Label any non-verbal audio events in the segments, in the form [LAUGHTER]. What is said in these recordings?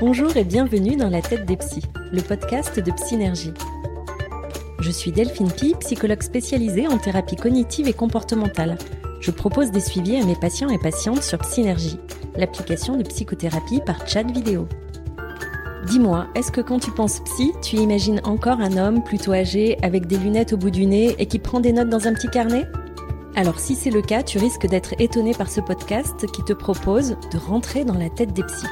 Bonjour et bienvenue dans La tête des psys, le podcast de Psynergie. Je suis Delphine Pi, psychologue spécialisée en thérapie cognitive et comportementale. Je propose des suivis à mes patients et patientes sur Psynergie, l'application de psychothérapie par chat vidéo. Dis-moi, est-ce que quand tu penses psy, tu imagines encore un homme plutôt âgé avec des lunettes au bout du nez et qui prend des notes dans un petit carnet? Alors si c'est le cas, tu risques d'être étonné par ce podcast qui te propose de rentrer dans la tête des psys.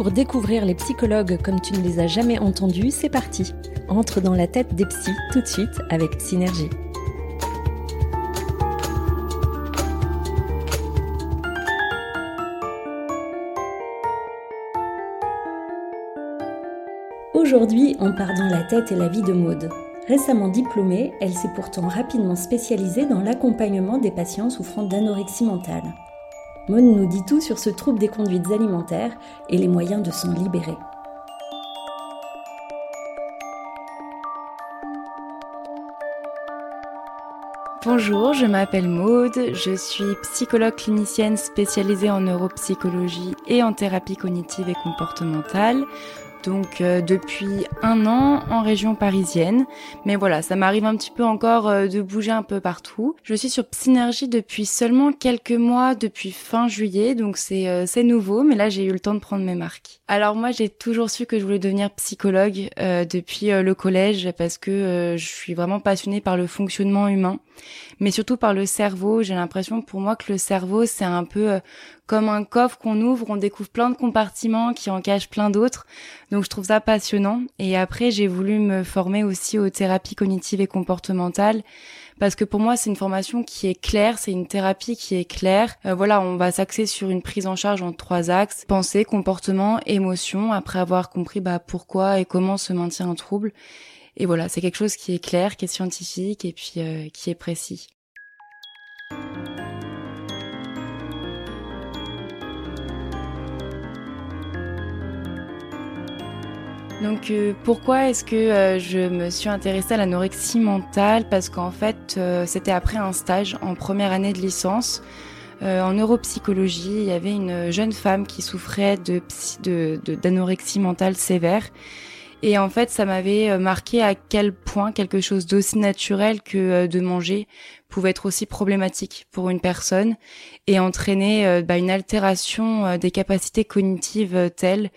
Pour découvrir les psychologues comme tu ne les as jamais entendus, c'est parti. Entre dans la tête des psys tout de suite avec Synergie. Aujourd'hui, on part dans la tête et la vie de Maude. Récemment diplômée, elle s'est pourtant rapidement spécialisée dans l'accompagnement des patients souffrant d'anorexie mentale. Maude nous dit tout sur ce trouble des conduites alimentaires et les moyens de s'en libérer. Bonjour, je m'appelle Maude, je suis psychologue clinicienne spécialisée en neuropsychologie et en thérapie cognitive et comportementale donc euh, depuis un an en région parisienne. Mais voilà, ça m'arrive un petit peu encore euh, de bouger un peu partout. Je suis sur Psynergie depuis seulement quelques mois, depuis fin juillet, donc c'est euh, c'est nouveau, mais là j'ai eu le temps de prendre mes marques. Alors moi j'ai toujours su que je voulais devenir psychologue depuis le collège parce que je suis vraiment passionnée par le fonctionnement humain, mais surtout par le cerveau. J'ai l'impression pour moi que le cerveau c'est un peu comme un coffre qu'on ouvre, on découvre plein de compartiments qui en cachent plein d'autres. Donc je trouve ça passionnant. Et après, j'ai voulu me former aussi aux thérapies cognitives et comportementales parce que pour moi c'est une formation qui est claire, c'est une thérapie qui est claire. Euh, voilà, on va s'axer sur une prise en charge en trois axes pensée, comportement, émotion. Après avoir compris bah pourquoi et comment se maintient un trouble. Et voilà, c'est quelque chose qui est clair, qui est scientifique et puis euh, qui est précis. Donc euh, pourquoi est-ce que euh, je me suis intéressée à l'anorexie mentale? Parce qu'en fait, euh, c'était après un stage en première année de licence. en neuropsychologie, il y avait une jeune femme qui souffrait d'anorexie mentale sévère. Et en fait, ça m'avait marqué à quel point quelque chose d'aussi naturel que de manger pouvait être aussi problématique pour une personne et entraîner bah, une altération des capacités cognitives telles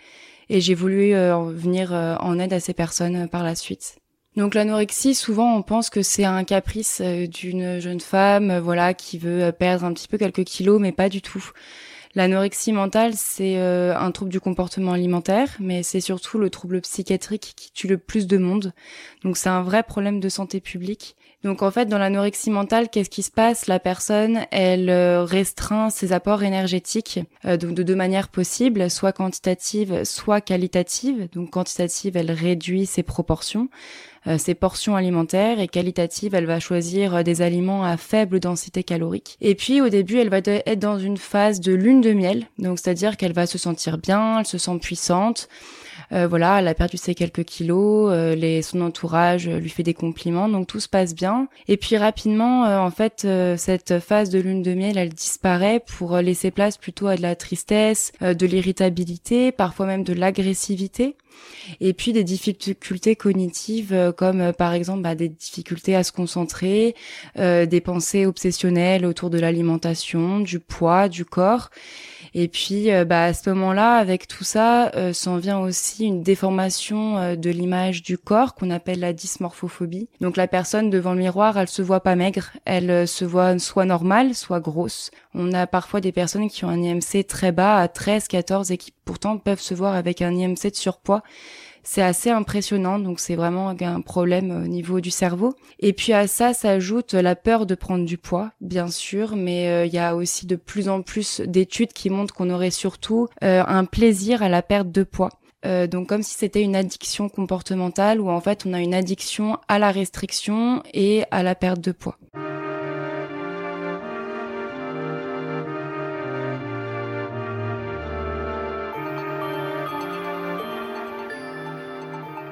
et j'ai voulu euh, venir euh, en aide à ces personnes euh, par la suite. Donc l'anorexie, souvent on pense que c'est un caprice d'une jeune femme, voilà, qui veut perdre un petit peu quelques kilos, mais pas du tout. L'anorexie mentale, c'est un trouble du comportement alimentaire, mais c'est surtout le trouble psychiatrique qui tue le plus de monde. Donc c'est un vrai problème de santé publique. Donc en fait, dans l'anorexie mentale, qu'est-ce qui se passe? La personne, elle euh, restreint ses apports énergétiques euh, donc de deux manières possibles, soit quantitative, soit qualitative. Donc quantitative, elle réduit ses proportions, euh, ses portions alimentaires, et qualitative, elle va choisir des aliments à faible densité calorique. Et puis au début, elle va être dans une phase de lune de miel, donc c'est-à-dire qu'elle va se sentir bien, elle se sent puissante. Euh, voilà, elle a perdu ses quelques kilos, euh, les, son entourage lui fait des compliments, donc tout se passe bien. Et puis rapidement, euh, en fait, cette phase de lune de miel, elle disparaît pour laisser place plutôt à de la tristesse, de l'irritabilité, parfois même de l'agressivité. Et puis des difficultés cognitives comme par exemple bah, des difficultés à se concentrer, des pensées obsessionnelles autour de l'alimentation, du poids, du corps. Et puis, euh, bah, à ce moment-là, avec tout ça, euh, s'en vient aussi une déformation euh, de l'image du corps qu'on appelle la dysmorphophobie. Donc la personne devant le miroir, elle se voit pas maigre, elle se voit soit normale, soit grosse. On a parfois des personnes qui ont un IMC très bas, à 13, 14, et qui pourtant peuvent se voir avec un IMC de surpoids c'est assez impressionnant, donc c'est vraiment un problème au niveau du cerveau. Et puis à ça s'ajoute la peur de prendre du poids, bien sûr, mais euh, il y a aussi de plus en plus d'études qui montrent qu'on aurait surtout euh, un plaisir à la perte de poids. Euh, donc comme si c'était une addiction comportementale où en fait on a une addiction à la restriction et à la perte de poids.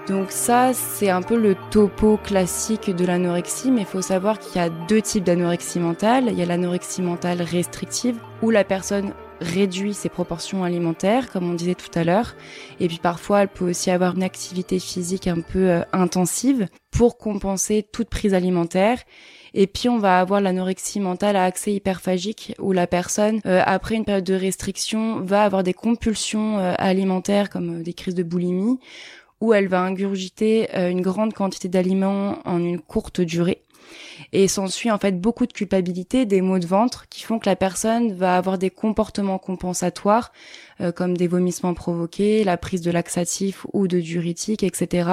Donc ça, c'est un peu le topo classique de l'anorexie, mais il faut savoir qu'il y a deux types d'anorexie mentale. Il y a l'anorexie mentale restrictive, où la personne réduit ses proportions alimentaires, comme on disait tout à l'heure. Et puis parfois, elle peut aussi avoir une activité physique un peu euh, intensive pour compenser toute prise alimentaire. Et puis on va avoir l'anorexie mentale à accès hyperphagique où la personne, euh, après une période de restriction, va avoir des compulsions euh, alimentaires comme des crises de boulimie, où elle va ingurgiter une grande quantité d'aliments en une courte durée et s'ensuit en fait beaucoup de culpabilité, des maux de ventre qui font que la personne va avoir des comportements compensatoires euh, comme des vomissements provoqués, la prise de laxatifs ou de diurétiques, etc.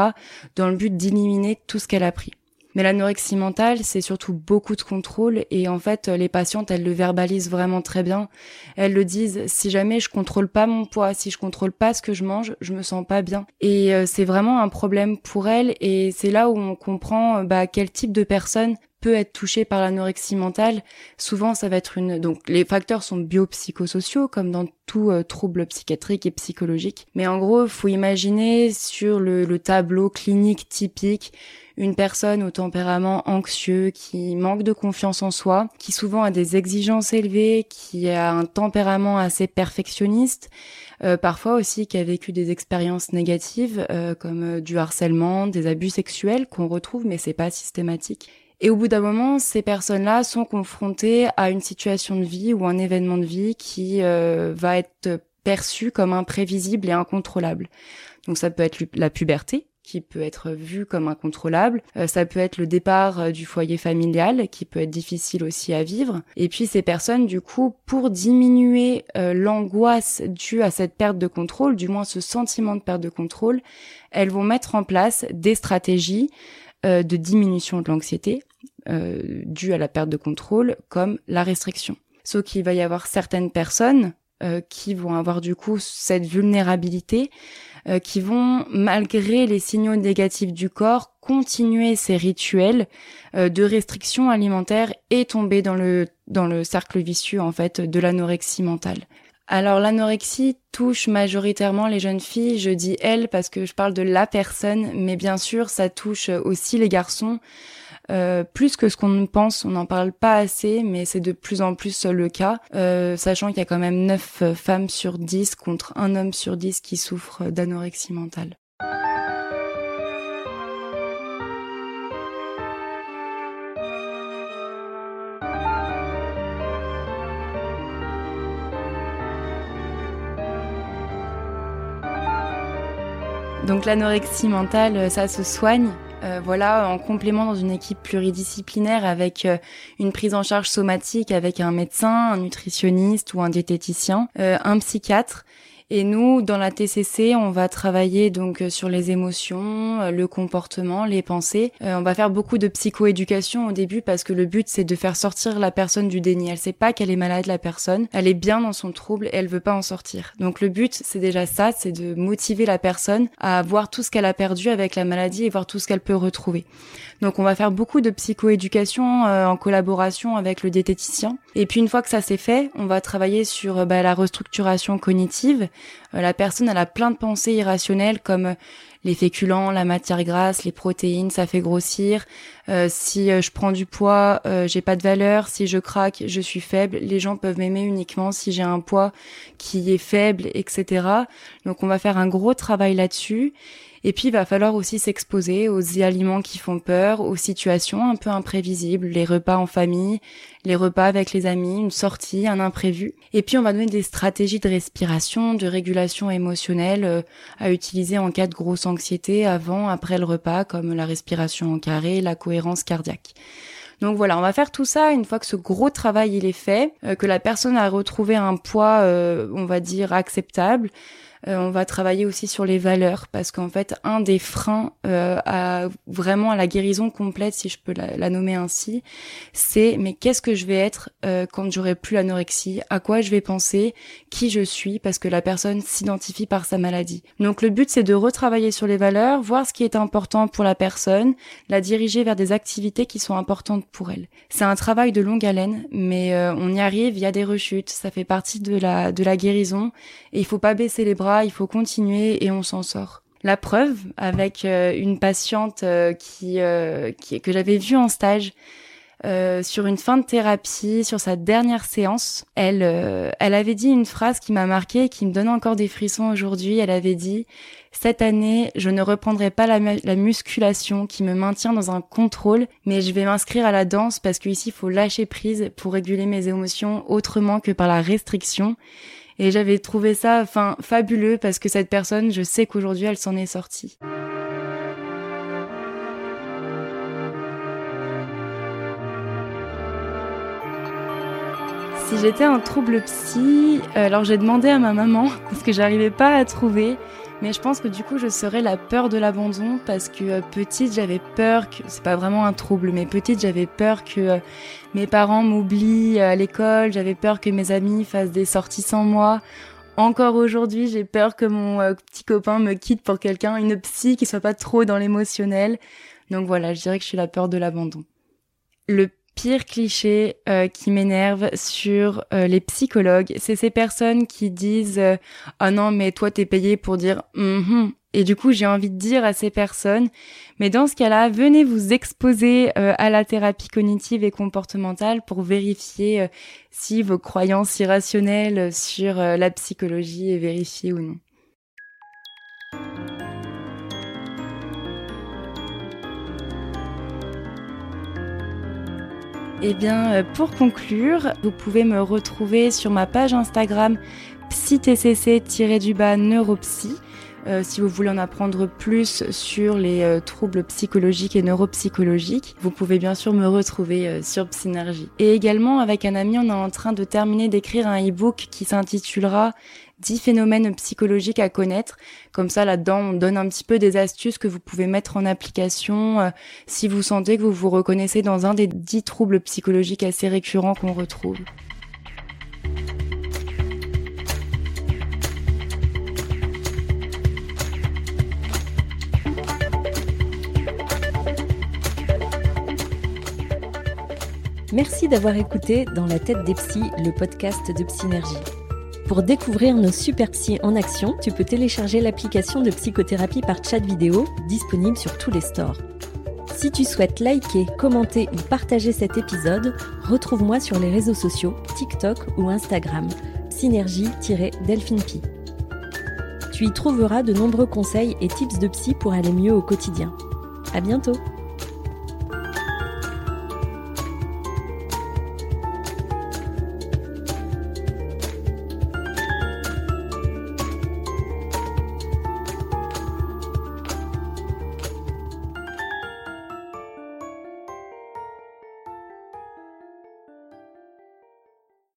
dans le but d'éliminer tout ce qu'elle a pris. Mais l'anorexie mentale, c'est surtout beaucoup de contrôle et en fait, les patientes, elles le verbalisent vraiment très bien. Elles le disent, si jamais je contrôle pas mon poids, si je contrôle pas ce que je mange, je me sens pas bien. Et euh, c'est vraiment un problème pour elles et c'est là où on comprend bah, quel type de personne peut être touché par l'anorexie mentale, souvent ça va être une donc les facteurs sont biopsychosociaux comme dans tout euh, trouble psychiatrique et psychologique. Mais en gros, faut imaginer sur le, le tableau clinique typique une personne au tempérament anxieux, qui manque de confiance en soi, qui souvent a des exigences élevées, qui a un tempérament assez perfectionniste, euh, parfois aussi qui a vécu des expériences négatives euh, comme du harcèlement, des abus sexuels qu'on retrouve mais c'est pas systématique. Et au bout d'un moment, ces personnes-là sont confrontées à une situation de vie ou un événement de vie qui euh, va être perçu comme imprévisible et incontrôlable. Donc ça peut être la puberté, qui peut être vue comme incontrôlable. Euh, ça peut être le départ euh, du foyer familial, qui peut être difficile aussi à vivre. Et puis ces personnes, du coup, pour diminuer l'angoisse due à cette perte de contrôle, du moins ce sentiment de perte de contrôle, elles vont mettre en place des stratégies de diminution de l'anxiété, euh, à la perte de contrôle comme la restriction. Sauf qu'il va y avoir certaines personnes euh, qui vont avoir du coup cette vulnérabilité, euh, qui vont, malgré les signaux négatifs du corps, continuer ces rituels euh, de restriction alimentaire et tomber dans le dans le cercle vicieux en fait de l'anorexie mentale. Alors l'anorexie touche majoritairement les jeunes filles, je dis elles parce que je parle de la personne, mais bien sûr ça touche aussi les garçons. Euh, plus que ce qu'on pense, on n'en parle pas assez, mais c'est de plus en plus le cas, euh, sachant qu'il y a quand même 9 femmes sur 10 contre un homme sur 10 qui souffrent d'anorexie mentale. Donc l'anorexie mentale, ça se soigne. Euh, voilà, en complément dans une équipe pluridisciplinaire avec euh, une prise en charge somatique avec un médecin, un nutritionniste ou un diététicien, euh, un psychiatre et nous, dans la TCC, on va travailler donc euh, sur les émotions, euh, le comportement, les pensées. Euh, on va faire beaucoup de psychoéducation au début parce que le but c'est de faire sortir la personne du déni. Elle sait pas qu'elle est malade, la personne. Elle est bien dans son trouble et elle veut pas en sortir. Donc le but c'est déjà ça, c'est de motiver la personne à voir tout ce qu'elle a perdu avec la maladie et voir tout ce qu'elle peut retrouver. Donc on va faire beaucoup de psychoéducation en collaboration avec le diététicien. Et puis une fois que ça c'est fait, on va travailler sur bah, la restructuration cognitive euh, la personne elle a plein de pensées irrationnelles comme euh, les féculents, la matière grasse, les protéines, ça fait grossir. Euh, si je prends du poids, j'ai pas de valeur. Si je craque, je suis faible. Les gens peuvent m'aimer uniquement si j'ai un poids qui est faible, etc. Donc on va faire un gros travail là-dessus. Et puis, il va falloir aussi s'exposer aux aliments qui font peur, aux situations un peu imprévisibles, les repas en famille, les repas avec les amis, une sortie, un imprévu. Et puis, on va donner des stratégies de respiration, de régulation émotionnelle euh, à utiliser en cas de grosse anxiété avant, après le repas, comme la respiration en carré, la cohérence cardiaque. Donc voilà, on va faire tout ça une fois que ce gros travail il est fait, euh, que la personne a retrouvé un poids, euh, on va dire, acceptable. Euh, on va travailler aussi sur les valeurs parce qu'en fait, un des freins euh, à vraiment à la guérison complète, si je peux la, nommer ainsi, c'est mais qu'est-ce que je vais être euh, quand j'aurai plus l'anorexie? À quoi je vais penser? Qui je suis? Parce que la personne s'identifie par sa maladie. Donc le but, c'est de retravailler sur les valeurs, voir ce qui est important pour la personne, la diriger vers des activités qui sont importantes pour elle. C'est un travail de longue haleine, mais on y arrive. Il y a des rechutes, ça fait partie de la de la guérison et il faut pas baisser les bras il faut continuer et on s'en sort. La preuve avec euh, une patiente euh, euh, qui, que j'avais vue en stage sur une fin de thérapie, sur sa dernière séance, elle, elle avait dit une phrase qui m'a marquée et qui me donne encore des frissons aujourd'hui. Elle avait dit cette année, je ne reprendrai pas la, la, musculation qui me maintient dans un contrôle, mais je vais m'inscrire à la danse parce qu'ici, il faut lâcher prise pour réguler mes émotions autrement que par la restriction. Et j'avais trouvé ça, enfin, fabuleux parce que cette personne, je sais qu'aujourd'hui, elle s'en est sortie. Si j'étais un trouble psy, euh, alors j'ai demandé à ma maman [LAUGHS] parce que j'arrivais pas à trouver, mais je pense que du coup je serais la peur de l'abandon parce que euh, petite j'avais peur que c'est pas vraiment un trouble, mais petite j'avais peur que euh, mes parents m'oublient à l'école, j'avais peur que mes amis fassent des sorties sans moi. Encore aujourd'hui, j'ai peur que mon petit copain me quitte pour quelqu'un, une psy qui soit pas trop dans l'émotionnel. Donc voilà, je dirais que je suis la peur de l'abandon. Le pire cliché euh, qui m'énerve sur euh, les psychologues, c'est ces personnes qui disent euh, ah non mais toi t'es payé pour dire mm et du coup j'ai envie de dire à ces personnes mais dans ce cas-là venez vous exposer à la thérapie cognitive et comportementale pour vérifier si vos croyances irrationnelles sur la psychologie est vérifiées ou non. Eh bien, euh, pour conclure, vous pouvez me retrouver sur ma page Instagram psytcc-du-bas neuropsy. Euh, si vous voulez en apprendre plus sur les euh, troubles psychologiques et neuropsychologiques, vous pouvez bien sûr me retrouver sur Psynergie. Et également, avec un ami, on est en train de terminer d'écrire un e-book qui s'intitulera 10 phénomènes psychologiques à connaître. Comme ça, là-dedans, on donne un petit peu des astuces que vous pouvez mettre en application euh, si vous sentez que vous vous reconnaissez dans un des 10 troubles psychologiques assez récurrents qu'on retrouve. Merci d'avoir écouté Dans la tête des psys, le podcast de Psynergie. Pour découvrir nos super psy en action, tu peux télécharger l'application de psychothérapie par chat vidéo disponible sur tous les stores. Si tu souhaites liker, commenter ou partager cet épisode, retrouve-moi sur les réseaux sociaux, TikTok ou Instagram, synergie-delphinepi. Tu y trouveras de nombreux conseils et tips de psy pour aller mieux au quotidien. À bientôt!